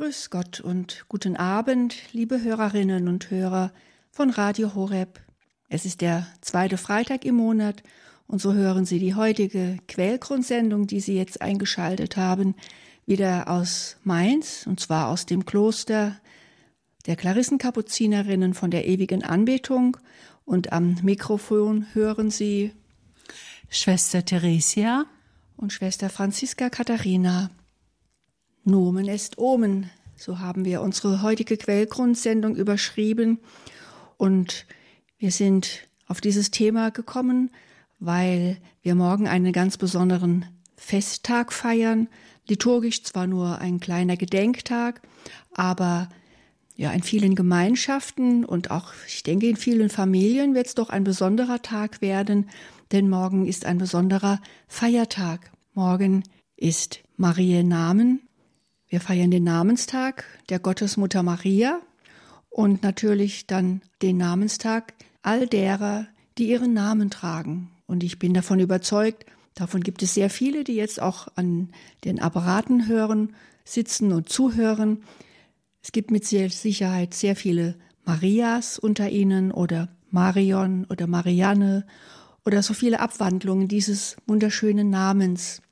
Grüß Gott und guten Abend, liebe Hörerinnen und Hörer von Radio Horeb. Es ist der zweite Freitag im Monat und so hören Sie die heutige Quellgrundsendung, die Sie jetzt eingeschaltet haben, wieder aus Mainz und zwar aus dem Kloster der Klarissenkapuzinerinnen von der ewigen Anbetung und am Mikrofon hören Sie Schwester Theresia und Schwester Franziska Katharina. Nomen est Omen, so haben wir unsere heutige Quellgrundsendung überschrieben. Und wir sind auf dieses Thema gekommen, weil wir morgen einen ganz besonderen Festtag feiern. Liturgisch zwar nur ein kleiner Gedenktag, aber ja, in vielen Gemeinschaften und auch, ich denke, in vielen Familien wird es doch ein besonderer Tag werden, denn morgen ist ein besonderer Feiertag. Morgen ist Marie Namen wir feiern den Namenstag der Gottesmutter Maria und natürlich dann den Namenstag all derer, die ihren Namen tragen. Und ich bin davon überzeugt, davon gibt es sehr viele, die jetzt auch an den Apparaten hören, sitzen und zuhören. Es gibt mit Sicherheit sehr viele Marias unter ihnen oder Marion oder Marianne oder so viele Abwandlungen dieses wunderschönen Namens.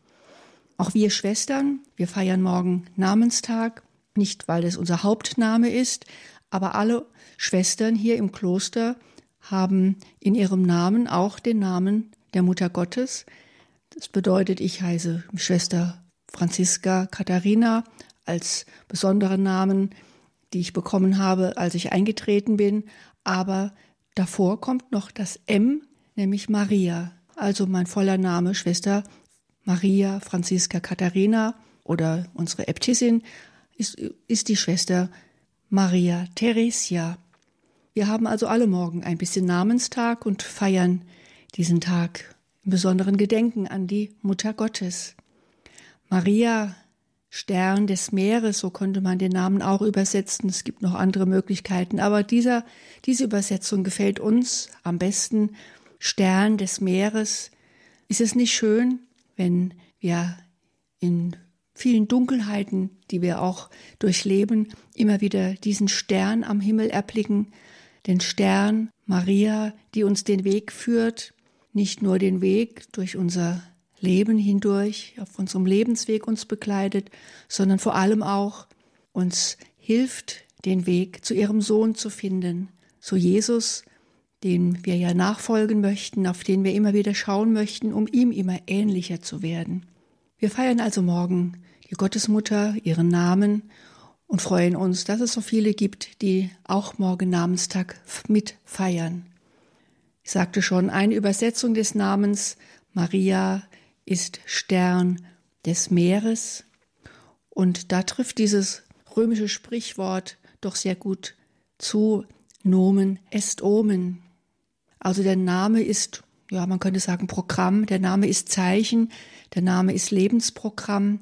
Auch wir Schwestern, wir feiern morgen Namenstag, nicht weil es unser Hauptname ist, aber alle Schwestern hier im Kloster haben in ihrem Namen auch den Namen der Mutter Gottes. Das bedeutet, ich heiße Schwester Franziska Katharina als besonderen Namen, die ich bekommen habe, als ich eingetreten bin. Aber davor kommt noch das M, nämlich Maria. Also mein voller Name Schwester Maria Franziska Katharina oder unsere Äbtissin ist, ist die Schwester Maria Theresia. Wir haben also alle morgen ein bisschen Namenstag und feiern diesen Tag im besonderen Gedenken an die Mutter Gottes. Maria, Stern des Meeres, so konnte man den Namen auch übersetzen. Es gibt noch andere Möglichkeiten, aber dieser, diese Übersetzung gefällt uns am besten. Stern des Meeres. Ist es nicht schön, wenn wir in vielen Dunkelheiten, die wir auch durchleben, immer wieder diesen Stern am Himmel erblicken, den Stern Maria, die uns den Weg führt, nicht nur den Weg durch unser Leben hindurch, auf unserem Lebensweg uns begleitet, sondern vor allem auch uns hilft, den Weg zu ihrem Sohn zu finden, zu Jesus, den wir ja nachfolgen möchten, auf den wir immer wieder schauen möchten, um ihm immer ähnlicher zu werden. Wir feiern also morgen die Gottesmutter, ihren Namen und freuen uns, dass es so viele gibt, die auch morgen Namenstag mit feiern. Ich sagte schon, eine Übersetzung des Namens Maria ist Stern des Meeres und da trifft dieses römische Sprichwort doch sehr gut zu Nomen est Omen. Also der Name ist, ja, man könnte sagen Programm, der Name ist Zeichen, der Name ist Lebensprogramm.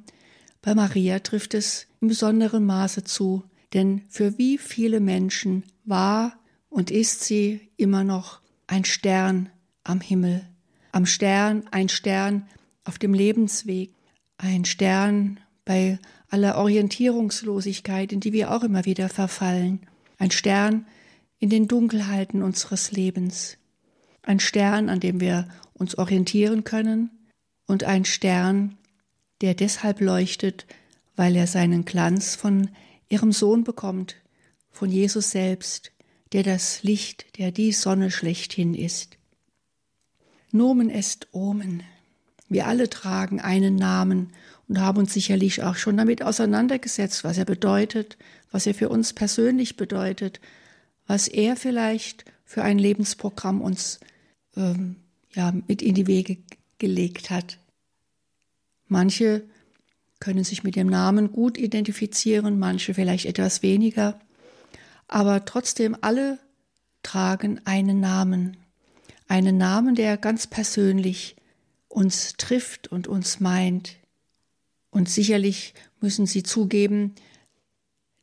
Bei Maria trifft es in besonderem Maße zu, denn für wie viele Menschen war und ist sie immer noch ein Stern am Himmel, am Stern, ein Stern auf dem Lebensweg, ein Stern bei aller Orientierungslosigkeit, in die wir auch immer wieder verfallen, ein Stern in den Dunkelheiten unseres Lebens ein Stern, an dem wir uns orientieren können und ein Stern, der deshalb leuchtet, weil er seinen Glanz von ihrem Sohn bekommt, von Jesus selbst, der das Licht, der die Sonne schlechthin ist. Nomen est Omen. Wir alle tragen einen Namen und haben uns sicherlich auch schon damit auseinandergesetzt, was er bedeutet, was er für uns persönlich bedeutet, was er vielleicht für ein Lebensprogramm uns ähm, ja, mit in die Wege gelegt hat. Manche können sich mit dem Namen gut identifizieren, manche vielleicht etwas weniger, aber trotzdem alle tragen einen Namen, einen Namen, der ganz persönlich uns trifft und uns meint. Und sicherlich müssen Sie zugeben,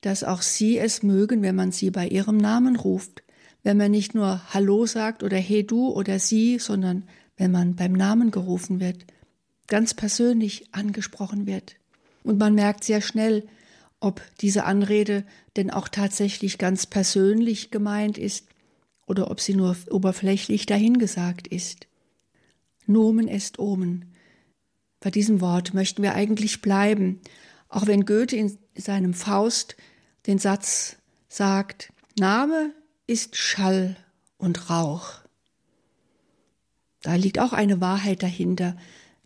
dass auch Sie es mögen, wenn man Sie bei Ihrem Namen ruft, wenn man nicht nur Hallo sagt oder Hey du oder Sie, sondern wenn man beim Namen gerufen wird, ganz persönlich angesprochen wird. Und man merkt sehr schnell, ob diese Anrede denn auch tatsächlich ganz persönlich gemeint ist oder ob sie nur oberflächlich dahingesagt ist. Nomen est Omen. Bei diesem Wort möchten wir eigentlich bleiben, auch wenn Goethe in seinem Faust den Satz sagt, Name ist Schall und Rauch. Da liegt auch eine Wahrheit dahinter.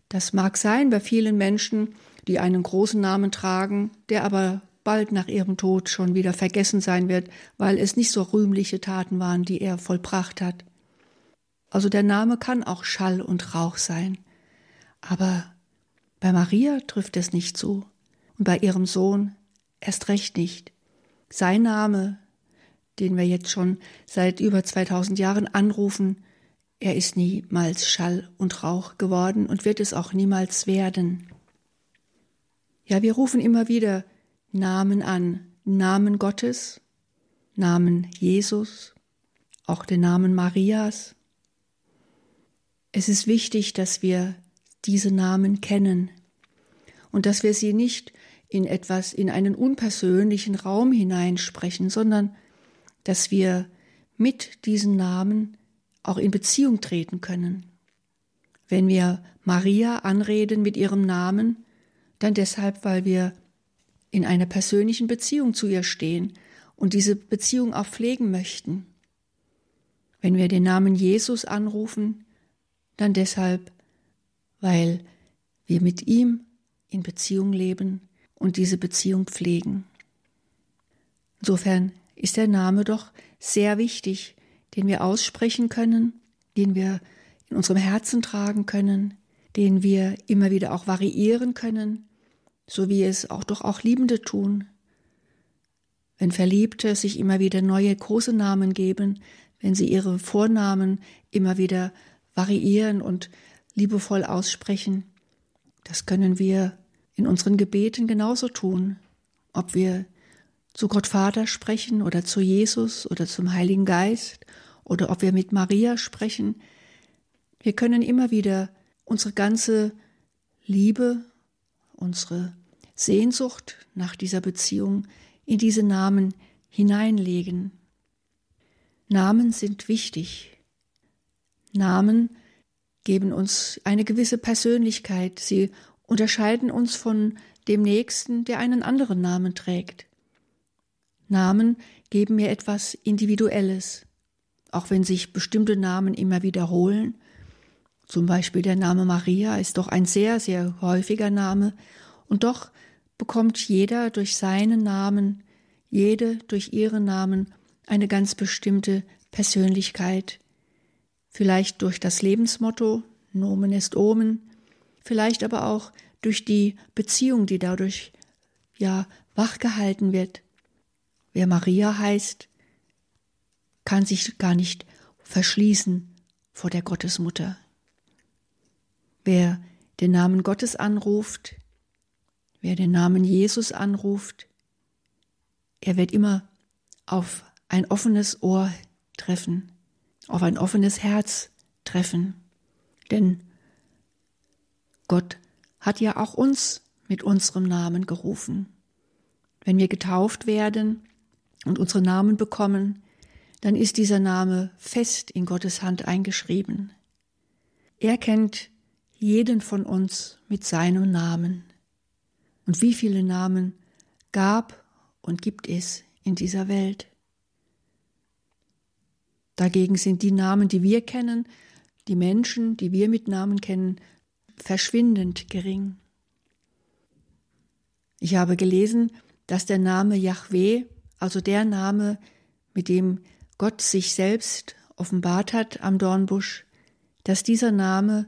Das mag sein bei vielen Menschen, die einen großen Namen tragen, der aber bald nach ihrem Tod schon wieder vergessen sein wird, weil es nicht so rühmliche Taten waren, die er vollbracht hat. Also der Name kann auch Schall und Rauch sein. Aber bei Maria trifft es nicht zu und bei ihrem Sohn erst recht nicht. Sein Name, den wir jetzt schon seit über 2000 Jahren anrufen, er ist niemals Schall und Rauch geworden und wird es auch niemals werden. Ja, wir rufen immer wieder Namen an, Namen Gottes, Namen Jesus, auch den Namen Marias. Es ist wichtig, dass wir diese Namen kennen und dass wir sie nicht in etwas, in einen unpersönlichen Raum hineinsprechen, sondern dass wir mit diesen Namen auch in Beziehung treten können. Wenn wir Maria anreden mit ihrem Namen, dann deshalb, weil wir in einer persönlichen Beziehung zu ihr stehen und diese Beziehung auch pflegen möchten. Wenn wir den Namen Jesus anrufen, dann deshalb, weil wir mit ihm in Beziehung leben und diese Beziehung pflegen. Insofern ist der Name doch sehr wichtig, den wir aussprechen können, den wir in unserem Herzen tragen können, den wir immer wieder auch variieren können, so wie es auch doch auch Liebende tun. Wenn Verliebte sich immer wieder neue große Namen geben, wenn sie ihre Vornamen immer wieder variieren und liebevoll aussprechen, das können wir in unseren Gebeten genauso tun, ob wir zu Gott Vater sprechen oder zu Jesus oder zum Heiligen Geist oder ob wir mit Maria sprechen. Wir können immer wieder unsere ganze Liebe, unsere Sehnsucht nach dieser Beziehung in diese Namen hineinlegen. Namen sind wichtig. Namen geben uns eine gewisse Persönlichkeit. Sie unterscheiden uns von dem Nächsten, der einen anderen Namen trägt. Namen geben mir etwas Individuelles, auch wenn sich bestimmte Namen immer wiederholen. Zum Beispiel der Name Maria ist doch ein sehr, sehr häufiger Name, und doch bekommt jeder durch seinen Namen, jede durch ihren Namen eine ganz bestimmte Persönlichkeit, vielleicht durch das Lebensmotto Nomen est Omen, vielleicht aber auch durch die Beziehung, die dadurch ja wachgehalten wird. Wer Maria heißt, kann sich gar nicht verschließen vor der Gottesmutter. Wer den Namen Gottes anruft, wer den Namen Jesus anruft, er wird immer auf ein offenes Ohr treffen, auf ein offenes Herz treffen. Denn Gott hat ja auch uns mit unserem Namen gerufen. Wenn wir getauft werden, und unsere Namen bekommen, dann ist dieser Name fest in Gottes Hand eingeschrieben. Er kennt jeden von uns mit seinem Namen. Und wie viele Namen gab und gibt es in dieser Welt? Dagegen sind die Namen, die wir kennen, die Menschen, die wir mit Namen kennen, verschwindend gering. Ich habe gelesen, dass der Name Yahweh also der Name, mit dem Gott sich selbst offenbart hat am Dornbusch, dass dieser Name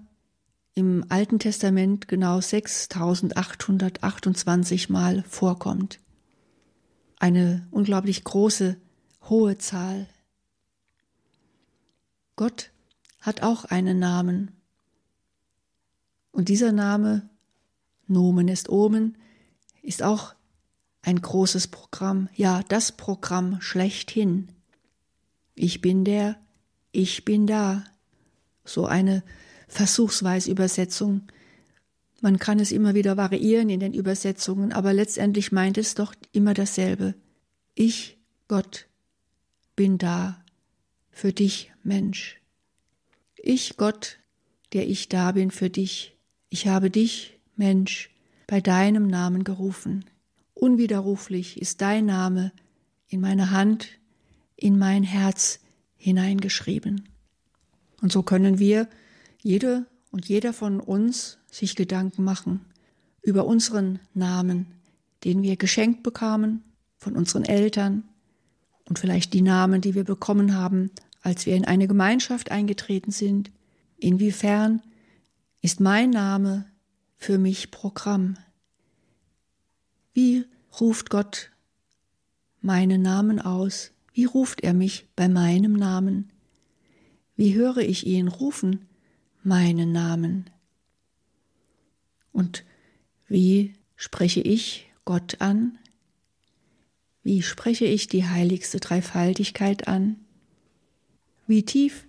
im Alten Testament genau 6828 Mal vorkommt. Eine unglaublich große, hohe Zahl. Gott hat auch einen Namen. Und dieser Name, Nomen ist Omen, ist auch ein großes Programm, ja das Programm schlechthin. Ich bin der, ich bin da. So eine Versuchsweisübersetzung Man kann es immer wieder variieren in den Übersetzungen, aber letztendlich meint es doch immer dasselbe. Ich, Gott, bin da für dich, Mensch. Ich, Gott, der ich da bin für dich. Ich habe dich, Mensch, bei deinem Namen gerufen. Unwiderruflich ist dein Name in meine Hand, in mein Herz hineingeschrieben. Und so können wir, jede und jeder von uns, sich Gedanken machen über unseren Namen, den wir geschenkt bekamen von unseren Eltern und vielleicht die Namen, die wir bekommen haben, als wir in eine Gemeinschaft eingetreten sind. Inwiefern ist mein Name für mich Programm? Wie ruft Gott meinen Namen aus? Wie ruft er mich bei meinem Namen? Wie höre ich ihn rufen, meinen Namen? Und wie spreche ich Gott an? Wie spreche ich die heiligste Dreifaltigkeit an? Wie tief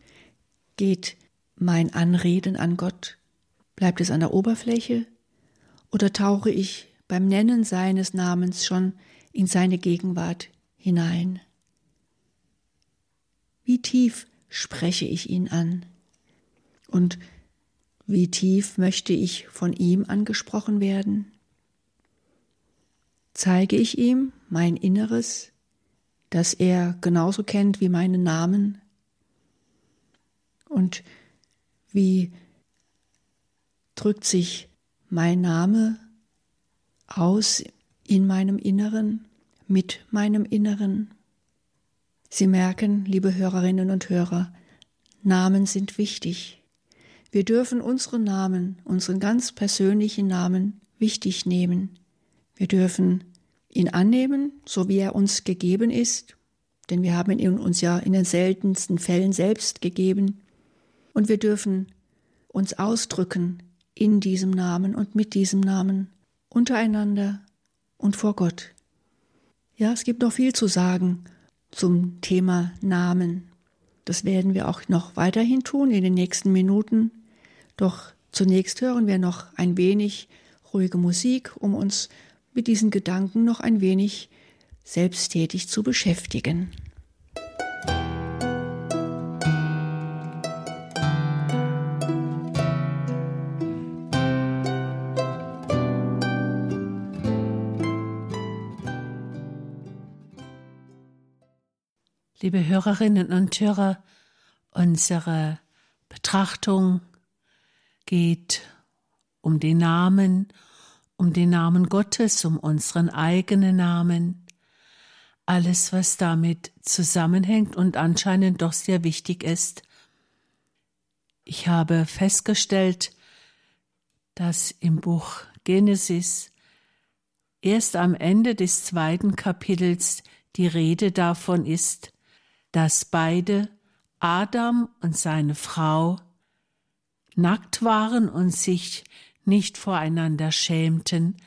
geht mein Anreden an Gott? Bleibt es an der Oberfläche oder tauche ich beim Nennen seines Namens schon in seine Gegenwart hinein? Wie tief spreche ich ihn an? Und wie tief möchte ich von ihm angesprochen werden? Zeige ich ihm mein Inneres, das er genauso kennt wie meinen Namen? Und wie drückt sich mein Name aus in meinem Inneren, mit meinem Inneren? Sie merken, liebe Hörerinnen und Hörer, Namen sind wichtig. Wir dürfen unsere Namen, unseren ganz persönlichen Namen wichtig nehmen. Wir dürfen ihn annehmen, so wie er uns gegeben ist, denn wir haben ihn uns ja in den seltensten Fällen selbst gegeben. Und wir dürfen uns ausdrücken in diesem Namen und mit diesem Namen, untereinander und vor Gott. Ja, es gibt noch viel zu sagen zum Thema Namen. Das werden wir auch noch weiterhin tun in den nächsten Minuten. Doch zunächst hören wir noch ein wenig ruhige Musik, um uns mit diesen Gedanken noch ein wenig selbsttätig zu beschäftigen. Liebe Hörerinnen und Hörer, unsere Betrachtung geht um den Namen, um den Namen Gottes, um unseren eigenen Namen, alles, was damit zusammenhängt und anscheinend doch sehr wichtig ist. Ich habe festgestellt, dass im Buch Genesis erst am Ende des zweiten Kapitels die Rede davon ist, dass beide, Adam und seine Frau, nackt waren und sich nicht voreinander schämten,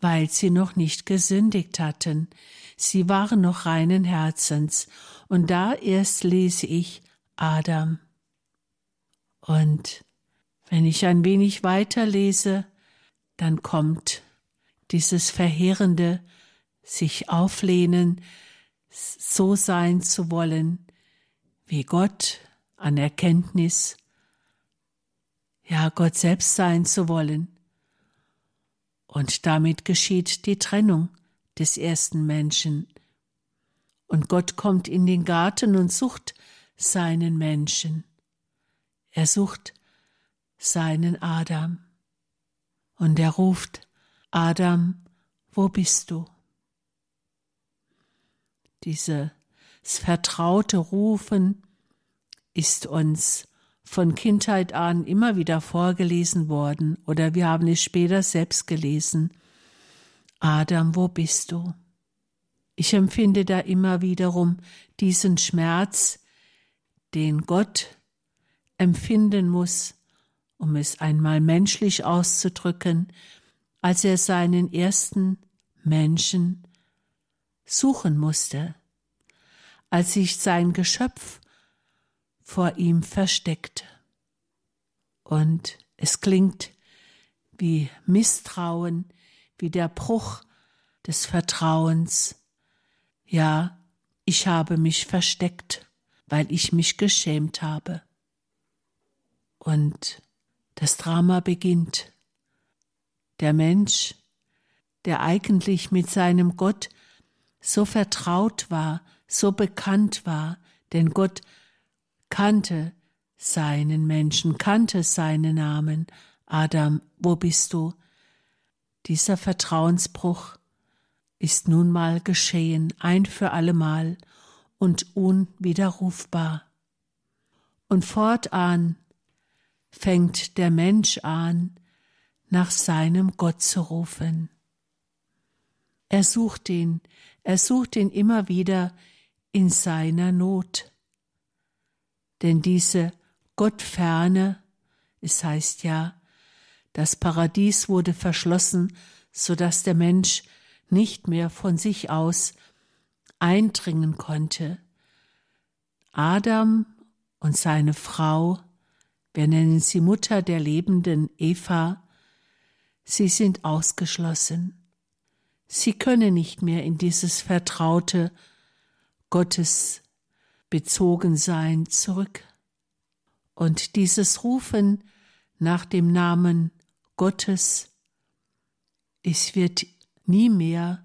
weil sie noch nicht gesündigt hatten. Sie waren noch reinen Herzens. Und da erst lese ich Adam. Und wenn ich ein wenig weiter lese, dann kommt dieses verheerende sich auflehnen, so sein zu wollen, wie Gott an Erkenntnis ja Gott selbst sein zu wollen. Und damit geschieht die Trennung des ersten Menschen. Und Gott kommt in den Garten und sucht seinen Menschen. Er sucht seinen Adam. Und er ruft, Adam, wo bist du? Dieses vertraute Rufen ist uns von Kindheit an immer wieder vorgelesen worden oder wir haben es später selbst gelesen. Adam, wo bist du? Ich empfinde da immer wiederum diesen Schmerz, den Gott empfinden muss, um es einmal menschlich auszudrücken, als er seinen ersten Menschen suchen musste, als sich sein Geschöpf vor ihm versteckt. Und es klingt wie Misstrauen, wie der Bruch des Vertrauens. Ja, ich habe mich versteckt, weil ich mich geschämt habe. Und das Drama beginnt. Der Mensch, der eigentlich mit seinem Gott so vertraut war, so bekannt war, denn Gott kannte seinen Menschen, kannte seinen Namen. Adam, wo bist du? Dieser Vertrauensbruch ist nun mal geschehen, ein für allemal und unwiderrufbar. Und fortan fängt der Mensch an, nach seinem Gott zu rufen. Er sucht ihn, er sucht ihn immer wieder in seiner Not. Denn diese Gottferne, es heißt ja, das Paradies wurde verschlossen, so dass der Mensch nicht mehr von sich aus eindringen konnte. Adam und seine Frau, wir nennen sie Mutter der lebenden Eva, sie sind ausgeschlossen. Sie können nicht mehr in dieses vertraute Gottes Bezogensein zurück. Und dieses Rufen nach dem Namen Gottes, es wird nie mehr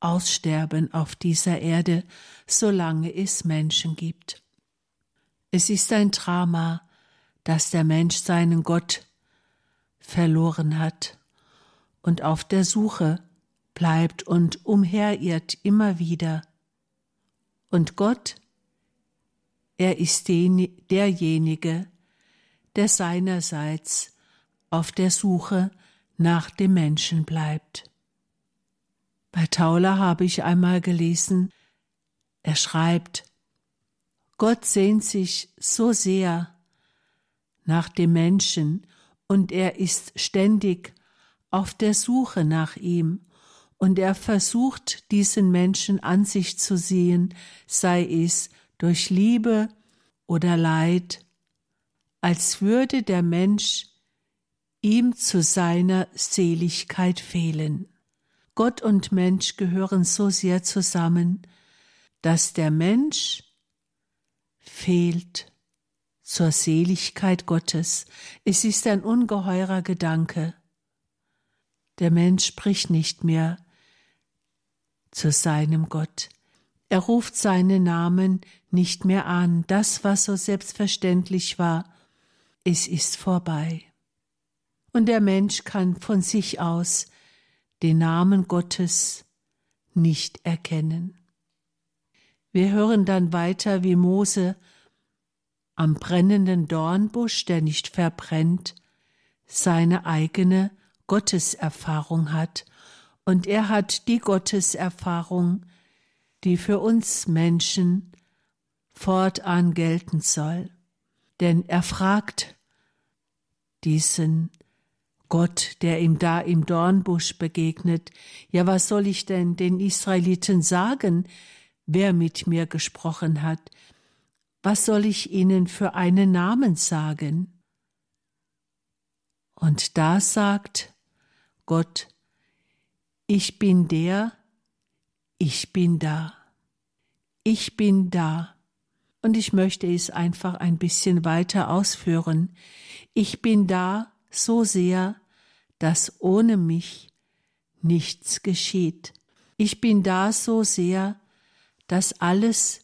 aussterben auf dieser Erde, solange es Menschen gibt. Es ist ein Drama, dass der Mensch seinen Gott verloren hat und auf der Suche bleibt und umherirrt immer wieder. Und Gott, er ist derjenige, der seinerseits auf der Suche nach dem Menschen bleibt. Bei Tauler habe ich einmal gelesen, er schreibt, Gott sehnt sich so sehr nach dem Menschen und er ist ständig auf der Suche nach ihm und er versucht, diesen Menschen an sich zu sehen, sei es durch Liebe oder Leid, als würde der Mensch ihm zu seiner Seligkeit fehlen. Gott und Mensch gehören so sehr zusammen, dass der Mensch fehlt zur Seligkeit Gottes. Es ist ein ungeheurer Gedanke. Der Mensch spricht nicht mehr zu seinem Gott. Er ruft seinen Namen nicht mehr an. Das, was so selbstverständlich war, es ist vorbei. Und der Mensch kann von sich aus den Namen Gottes nicht erkennen. Wir hören dann weiter, wie Mose am brennenden Dornbusch, der nicht verbrennt, seine eigene Gotteserfahrung hat. Und er hat die Gotteserfahrung, die für uns Menschen fortan gelten soll. Denn er fragt diesen Gott, der ihm da im Dornbusch begegnet, ja, was soll ich denn den Israeliten sagen, wer mit mir gesprochen hat? Was soll ich ihnen für einen Namen sagen? Und da sagt Gott, ich bin der, ich bin da. Ich bin da. Und ich möchte es einfach ein bisschen weiter ausführen. Ich bin da so sehr, dass ohne mich nichts geschieht. Ich bin da so sehr, dass alles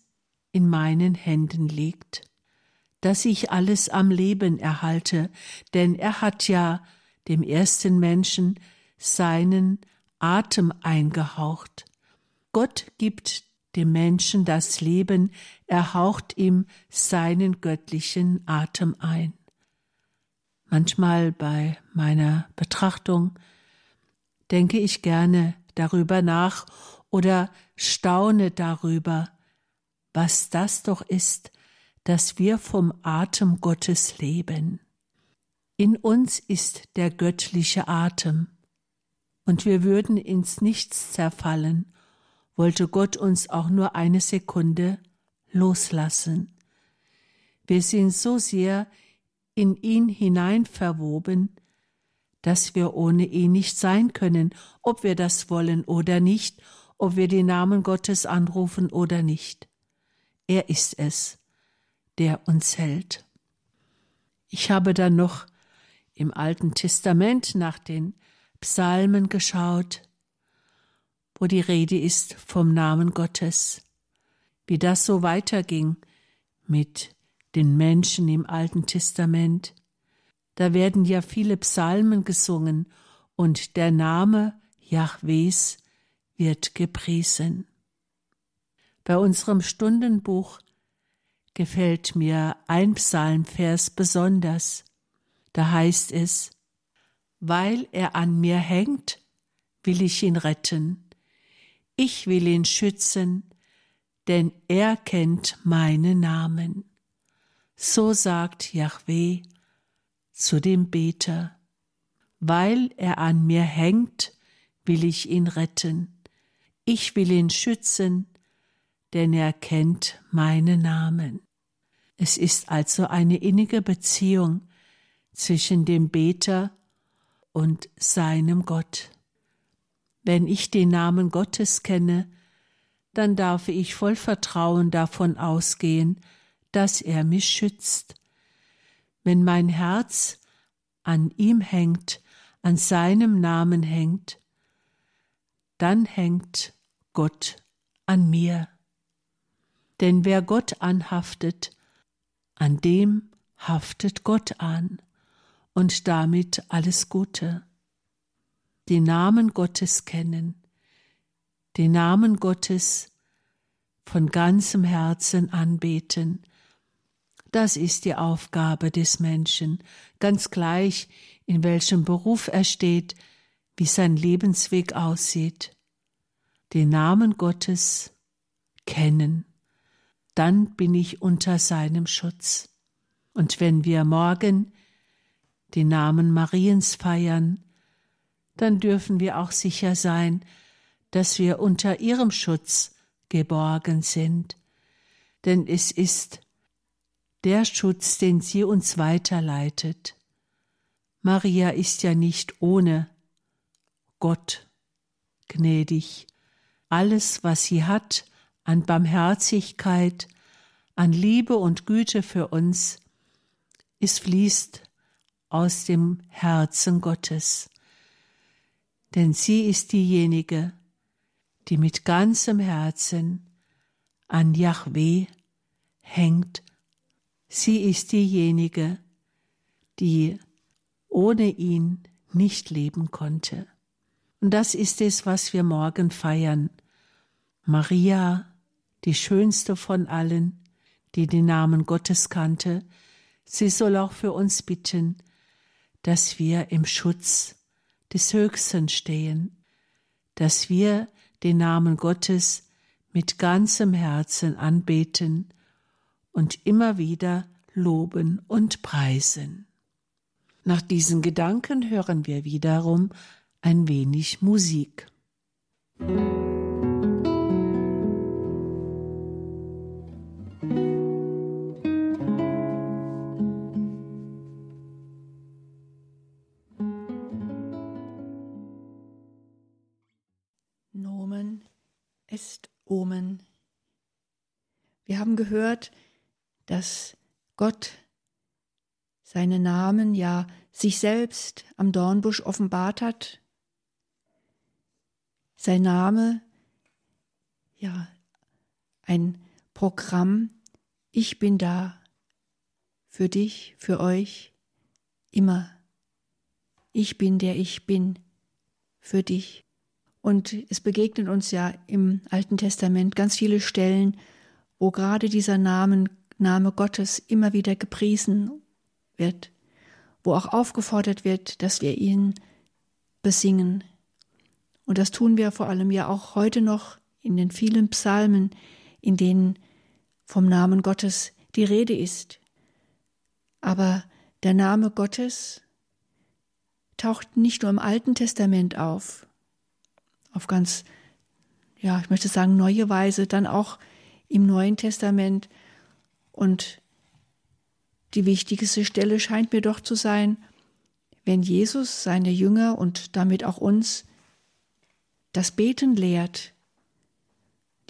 in meinen Händen liegt, dass ich alles am Leben erhalte, denn er hat ja dem ersten Menschen seinen Atem eingehaucht. Gott gibt dem Menschen das Leben, er haucht ihm seinen göttlichen Atem ein manchmal bei meiner Betrachtung denke ich gerne darüber nach oder staune darüber, was das doch ist, dass wir vom Atem Gottes leben. In uns ist der göttliche Atem, und wir würden ins Nichts zerfallen, wollte Gott uns auch nur eine Sekunde loslassen. Wir sind so sehr in ihn hinein verwoben, dass wir ohne ihn nicht sein können, ob wir das wollen oder nicht, ob wir den Namen Gottes anrufen oder nicht. Er ist es, der uns hält. Ich habe dann noch im Alten Testament nach den Psalmen geschaut, wo die Rede ist vom Namen Gottes. Wie das so weiterging mit den Menschen im Alten Testament. Da werden ja viele Psalmen gesungen und der Name Jahwes wird gepriesen. Bei unserem Stundenbuch gefällt mir ein Psalmvers besonders. Da heißt es, weil er an mir hängt, will ich ihn retten. Ich will ihn schützen, denn er kennt meinen Namen. So sagt Yahweh zu dem Beter, weil er an mir hängt, will ich ihn retten. Ich will ihn schützen, denn er kennt meinen Namen. Es ist also eine innige Beziehung zwischen dem Beter und seinem Gott. Wenn ich den Namen Gottes kenne, dann darf ich voll Vertrauen davon ausgehen, dass er mich schützt. Wenn mein Herz an ihm hängt, an seinem Namen hängt, dann hängt Gott an mir. Denn wer Gott anhaftet, an dem haftet Gott an und damit alles Gute. Den Namen Gottes kennen, den Namen Gottes von ganzem Herzen anbeten, das ist die Aufgabe des Menschen, ganz gleich, in welchem Beruf er steht, wie sein Lebensweg aussieht. Den Namen Gottes kennen dann bin ich unter seinem Schutz. Und wenn wir morgen den Namen Mariens feiern, dann dürfen wir auch sicher sein, dass wir unter ihrem Schutz geborgen sind, denn es ist der Schutz, den sie uns weiterleitet. Maria ist ja nicht ohne Gott gnädig. Alles, was sie hat, an Barmherzigkeit, an Liebe und Güte für uns, es fließt aus dem Herzen Gottes. Denn sie ist diejenige, die mit ganzem Herzen an Yahweh hängt. Sie ist diejenige, die ohne ihn nicht leben konnte. Und das ist es, was wir morgen feiern. Maria die schönste von allen, die den Namen Gottes kannte, sie soll auch für uns bitten, dass wir im Schutz des Höchsten stehen, dass wir den Namen Gottes mit ganzem Herzen anbeten und immer wieder loben und preisen. Nach diesen Gedanken hören wir wiederum ein wenig Musik. Musik haben gehört, dass Gott seinen Namen, ja sich selbst am Dornbusch offenbart hat. Sein Name, ja, ein Programm, ich bin da für dich, für euch, immer. Ich bin der ich bin für dich. Und es begegnen uns ja im Alten Testament ganz viele Stellen, wo gerade dieser Namen, Name Gottes immer wieder gepriesen wird, wo auch aufgefordert wird, dass wir ihn besingen. Und das tun wir vor allem ja auch heute noch in den vielen Psalmen, in denen vom Namen Gottes die Rede ist. Aber der Name Gottes taucht nicht nur im Alten Testament auf, auf ganz, ja, ich möchte sagen, neue Weise, dann auch im Neuen Testament. Und die wichtigste Stelle scheint mir doch zu sein, wenn Jesus seine Jünger und damit auch uns das Beten lehrt.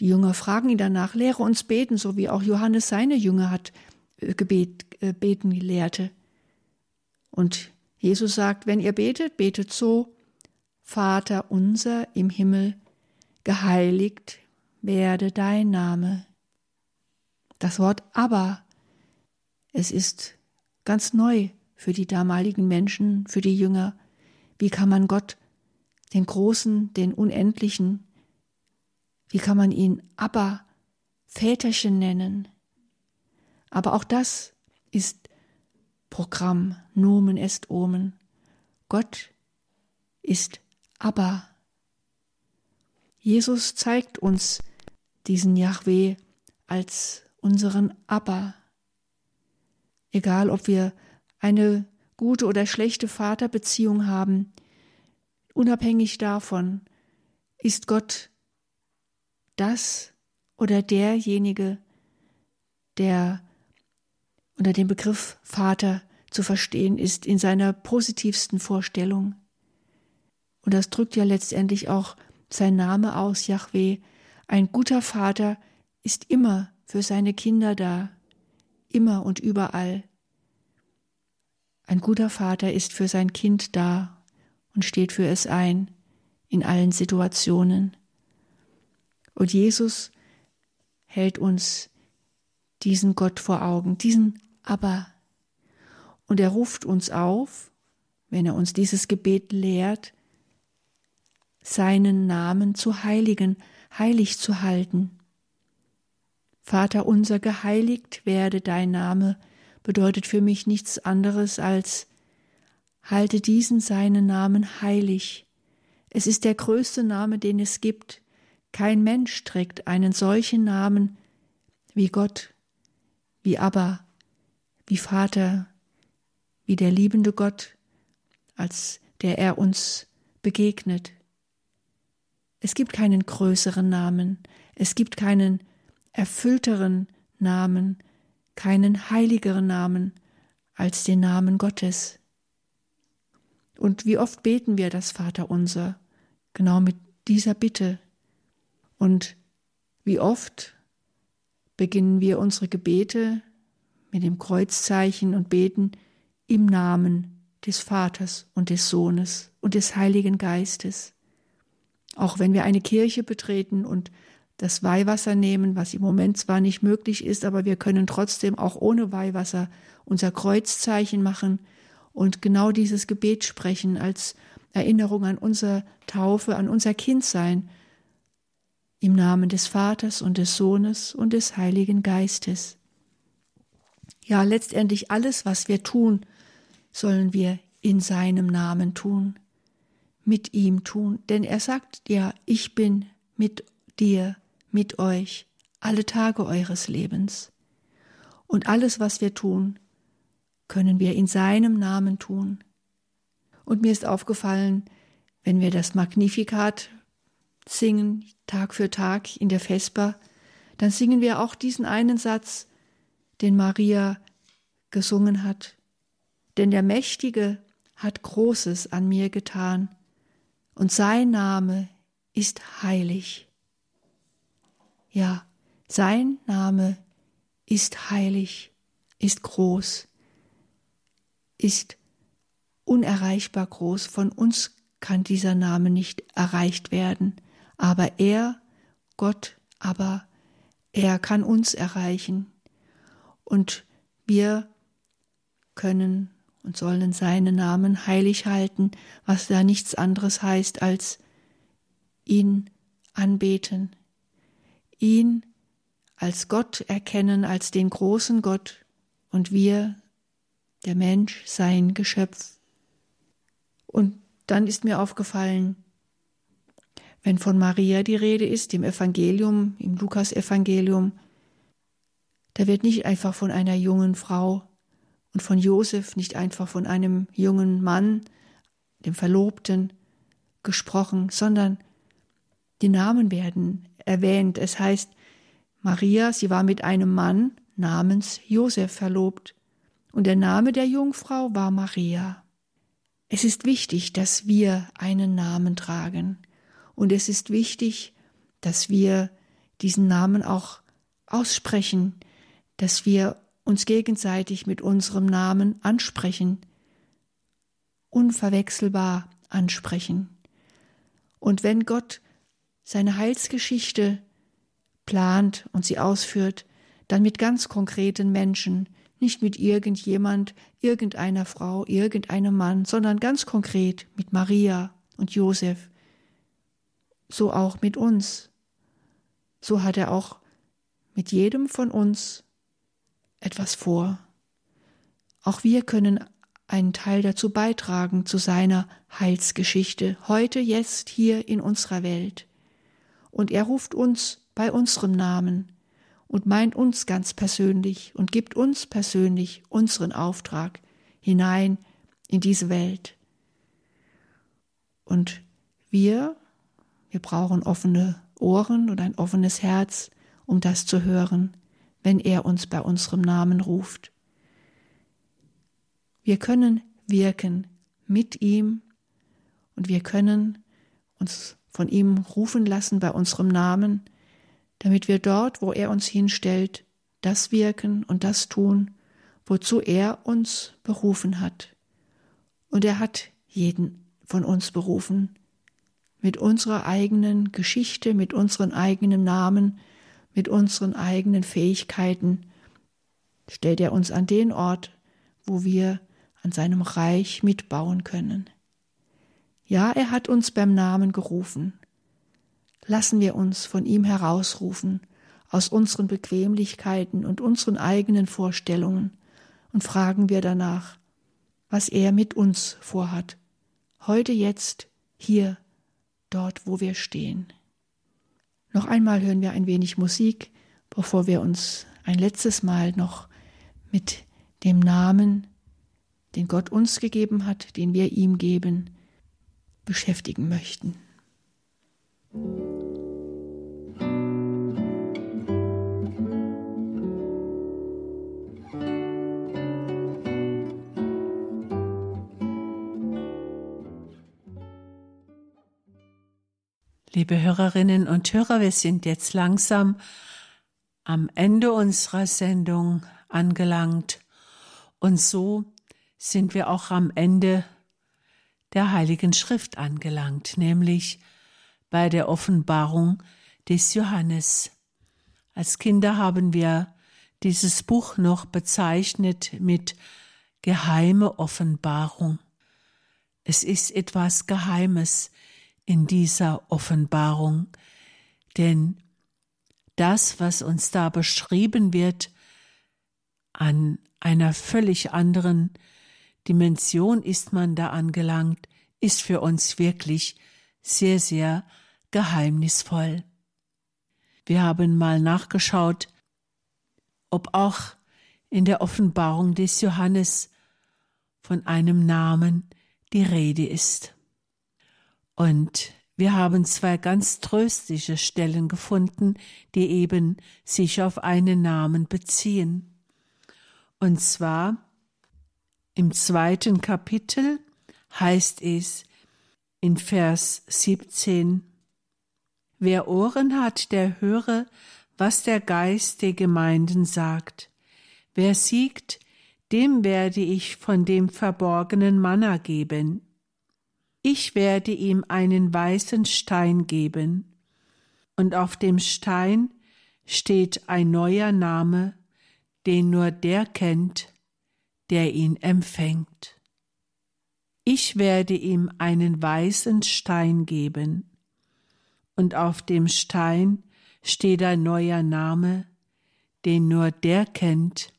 Die Jünger fragen ihn danach, lehre uns beten, so wie auch Johannes seine Jünger hat äh, Gebet, äh, beten lehrte. Und Jesus sagt, wenn ihr betet, betet so, Vater unser im Himmel, geheiligt werde dein Name. Das Wort aber, es ist ganz neu für die damaligen Menschen, für die Jünger. Wie kann man Gott, den Großen, den Unendlichen, wie kann man ihn aber Väterchen nennen? Aber auch das ist Programm, Nomen est Omen. Gott ist aber. Jesus zeigt uns diesen Yahweh als unseren Abba. Egal, ob wir eine gute oder schlechte Vaterbeziehung haben, unabhängig davon ist Gott das oder derjenige, der unter dem Begriff Vater zu verstehen ist in seiner positivsten Vorstellung. Und das drückt ja letztendlich auch sein Name aus, Yahweh. Ein guter Vater ist immer für seine Kinder da, immer und überall. Ein guter Vater ist für sein Kind da und steht für es ein in allen Situationen. Und Jesus hält uns diesen Gott vor Augen, diesen Aber. Und er ruft uns auf, wenn er uns dieses Gebet lehrt, seinen Namen zu heiligen, heilig zu halten. Vater unser, geheiligt werde dein Name, bedeutet für mich nichts anderes als halte diesen seinen Namen heilig. Es ist der größte Name, den es gibt. Kein Mensch trägt einen solchen Namen wie Gott, wie Abba, wie Vater, wie der liebende Gott, als der er uns begegnet. Es gibt keinen größeren Namen, es gibt keinen erfüllteren Namen, keinen heiligeren Namen als den Namen Gottes. Und wie oft beten wir das Vaterunser, genau mit dieser Bitte. Und wie oft beginnen wir unsere Gebete mit dem Kreuzzeichen und beten im Namen des Vaters und des Sohnes und des Heiligen Geistes. Auch wenn wir eine Kirche betreten und das Weihwasser nehmen, was im Moment zwar nicht möglich ist, aber wir können trotzdem auch ohne Weihwasser unser Kreuzzeichen machen und genau dieses Gebet sprechen als Erinnerung an unsere Taufe, an unser Kindsein, im Namen des Vaters und des Sohnes und des Heiligen Geistes. Ja, letztendlich alles, was wir tun, sollen wir in seinem Namen tun, mit ihm tun, denn er sagt ja, ich bin mit dir mit euch alle Tage eures Lebens. Und alles, was wir tun, können wir in seinem Namen tun. Und mir ist aufgefallen, wenn wir das Magnificat singen, Tag für Tag in der Vesper, dann singen wir auch diesen einen Satz, den Maria gesungen hat. Denn der Mächtige hat Großes an mir getan, und sein Name ist heilig. Ja, sein Name ist heilig, ist groß, ist unerreichbar groß. Von uns kann dieser Name nicht erreicht werden, aber er, Gott, aber er kann uns erreichen. Und wir können und sollen seinen Namen heilig halten, was da nichts anderes heißt als ihn anbeten, ihn als Gott erkennen, als den großen Gott und wir, der Mensch, sein Geschöpf. Und dann ist mir aufgefallen, wenn von Maria die Rede ist, im Evangelium, im Lukas-Evangelium, da wird nicht einfach von einer jungen Frau und von Josef, nicht einfach von einem jungen Mann, dem Verlobten, gesprochen, sondern die Namen werden erwähnt. Es heißt, Maria, sie war mit einem Mann namens Josef verlobt, und der Name der Jungfrau war Maria. Es ist wichtig, dass wir einen Namen tragen. Und es ist wichtig, dass wir diesen Namen auch aussprechen, dass wir uns gegenseitig mit unserem Namen ansprechen, unverwechselbar ansprechen. Und wenn Gott seine Heilsgeschichte plant und sie ausführt, dann mit ganz konkreten Menschen, nicht mit irgendjemand, irgendeiner Frau, irgendeinem Mann, sondern ganz konkret mit Maria und Josef. So auch mit uns. So hat er auch mit jedem von uns etwas vor. Auch wir können einen Teil dazu beitragen zu seiner Heilsgeschichte, heute, jetzt, hier in unserer Welt. Und er ruft uns bei unserem Namen und meint uns ganz persönlich und gibt uns persönlich unseren Auftrag hinein in diese Welt. Und wir, wir brauchen offene Ohren und ein offenes Herz, um das zu hören, wenn er uns bei unserem Namen ruft. Wir können wirken mit ihm und wir können uns von ihm rufen lassen bei unserem Namen, damit wir dort, wo er uns hinstellt, das wirken und das tun, wozu er uns berufen hat. Und er hat jeden von uns berufen, mit unserer eigenen Geschichte, mit unseren eigenen Namen, mit unseren eigenen Fähigkeiten, stellt er uns an den Ort, wo wir an seinem Reich mitbauen können. Ja, er hat uns beim Namen gerufen. Lassen wir uns von ihm herausrufen, aus unseren Bequemlichkeiten und unseren eigenen Vorstellungen, und fragen wir danach, was er mit uns vorhat, heute, jetzt, hier, dort, wo wir stehen. Noch einmal hören wir ein wenig Musik, bevor wir uns ein letztes Mal noch mit dem Namen den Gott uns gegeben hat, den wir ihm geben, beschäftigen möchten. Liebe Hörerinnen und Hörer, wir sind jetzt langsam am Ende unserer Sendung angelangt und so sind wir auch am Ende der Heiligen Schrift angelangt, nämlich bei der Offenbarung des Johannes. Als Kinder haben wir dieses Buch noch bezeichnet mit geheime Offenbarung. Es ist etwas Geheimes in dieser Offenbarung, denn das, was uns da beschrieben wird, an einer völlig anderen Dimension ist man da angelangt, ist für uns wirklich sehr, sehr geheimnisvoll. Wir haben mal nachgeschaut, ob auch in der Offenbarung des Johannes von einem Namen die Rede ist. Und wir haben zwei ganz tröstliche Stellen gefunden, die eben sich auf einen Namen beziehen. Und zwar im zweiten Kapitel heißt es in Vers 17, Wer Ohren hat, der höre, was der Geist der Gemeinden sagt. Wer siegt, dem werde ich von dem verborgenen Manna geben. Ich werde ihm einen weißen Stein geben, und auf dem Stein steht ein neuer Name, den nur der kennt, der ihn empfängt. Ich werde ihm einen weißen Stein geben, und auf dem Stein steht ein neuer Name, den nur der kennt,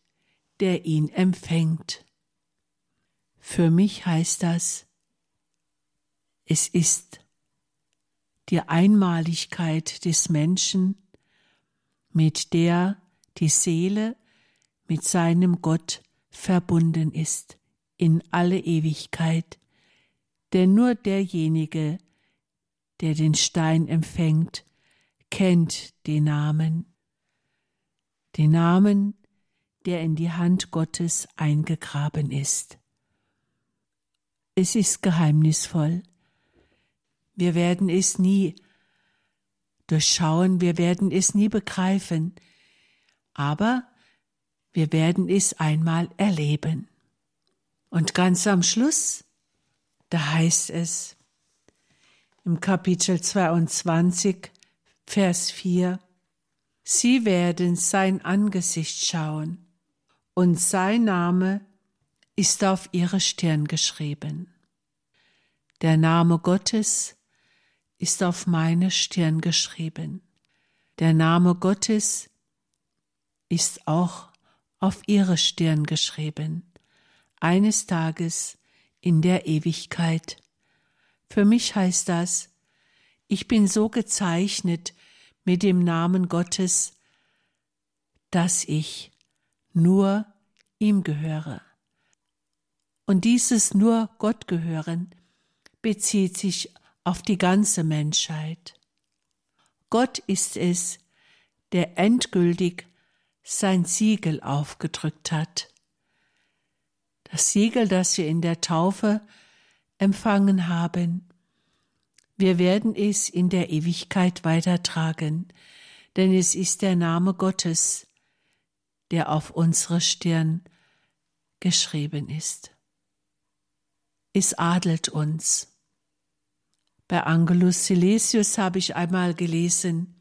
der ihn empfängt. Für mich heißt das, es ist die Einmaligkeit des Menschen, mit der die Seele mit seinem Gott verbunden ist in alle Ewigkeit, denn nur derjenige, der den Stein empfängt, kennt den Namen, den Namen, der in die Hand Gottes eingegraben ist. Es ist geheimnisvoll. Wir werden es nie durchschauen, wir werden es nie begreifen, aber wir werden es einmal erleben. Und ganz am Schluss, da heißt es im Kapitel 22, Vers 4, Sie werden sein Angesicht schauen, und sein Name ist auf ihre Stirn geschrieben. Der Name Gottes ist auf meine Stirn geschrieben. Der Name Gottes ist auch auf ihre Stirn geschrieben. Eines Tages in der Ewigkeit. Für mich heißt das, ich bin so gezeichnet mit dem Namen Gottes, dass ich nur ihm gehöre. Und dieses nur Gott gehören bezieht sich auf die ganze Menschheit. Gott ist es, der endgültig sein Siegel aufgedrückt hat. Das Siegel, das wir in der Taufe empfangen haben. Wir werden es in der Ewigkeit weitertragen, denn es ist der Name Gottes, der auf unsere Stirn geschrieben ist. Es adelt uns. Bei Angelus Silesius habe ich einmal gelesen,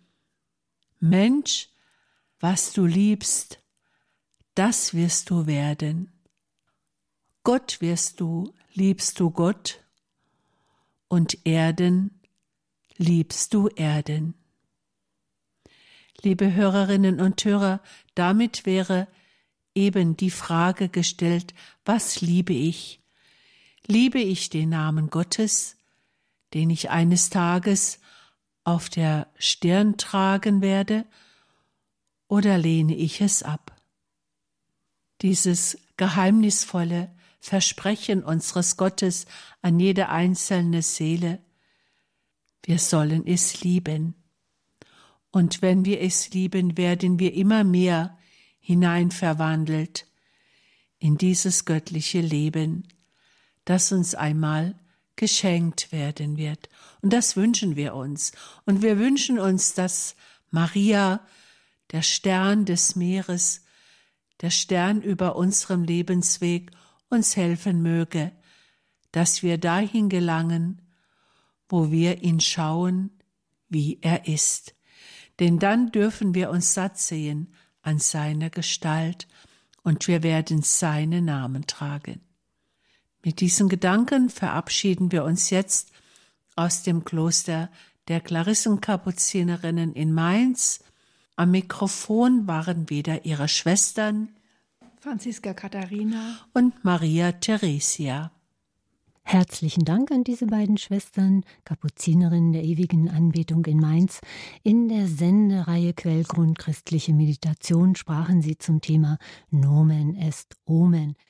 Mensch, was du liebst, das wirst du werden. Gott wirst du, liebst du Gott, und Erden liebst du Erden. Liebe Hörerinnen und Hörer, damit wäre eben die Frage gestellt, was liebe ich? Liebe ich den Namen Gottes, den ich eines Tages auf der Stirn tragen werde, oder lehne ich es ab? Dieses geheimnisvolle Versprechen unseres Gottes an jede einzelne Seele, wir sollen es lieben. Und wenn wir es lieben, werden wir immer mehr hineinverwandelt in dieses göttliche Leben, das uns einmal geschenkt werden wird. Und das wünschen wir uns. Und wir wünschen uns, dass Maria, der Stern des Meeres, der Stern über unserem Lebensweg, uns helfen möge, dass wir dahin gelangen, wo wir ihn schauen, wie er ist. Denn dann dürfen wir uns satt sehen an seiner Gestalt und wir werden seinen Namen tragen. Mit diesen Gedanken verabschieden wir uns jetzt aus dem Kloster der Klarissenkapuzinerinnen in Mainz. Am Mikrofon waren wieder ihre Schwestern Franziska Katharina und Maria Theresia. Herzlichen Dank an diese beiden Schwestern, Kapuzinerinnen der ewigen Anbetung in Mainz. In der Sendereihe Quellgrund christliche Meditation sprachen sie zum Thema Nomen est Omen.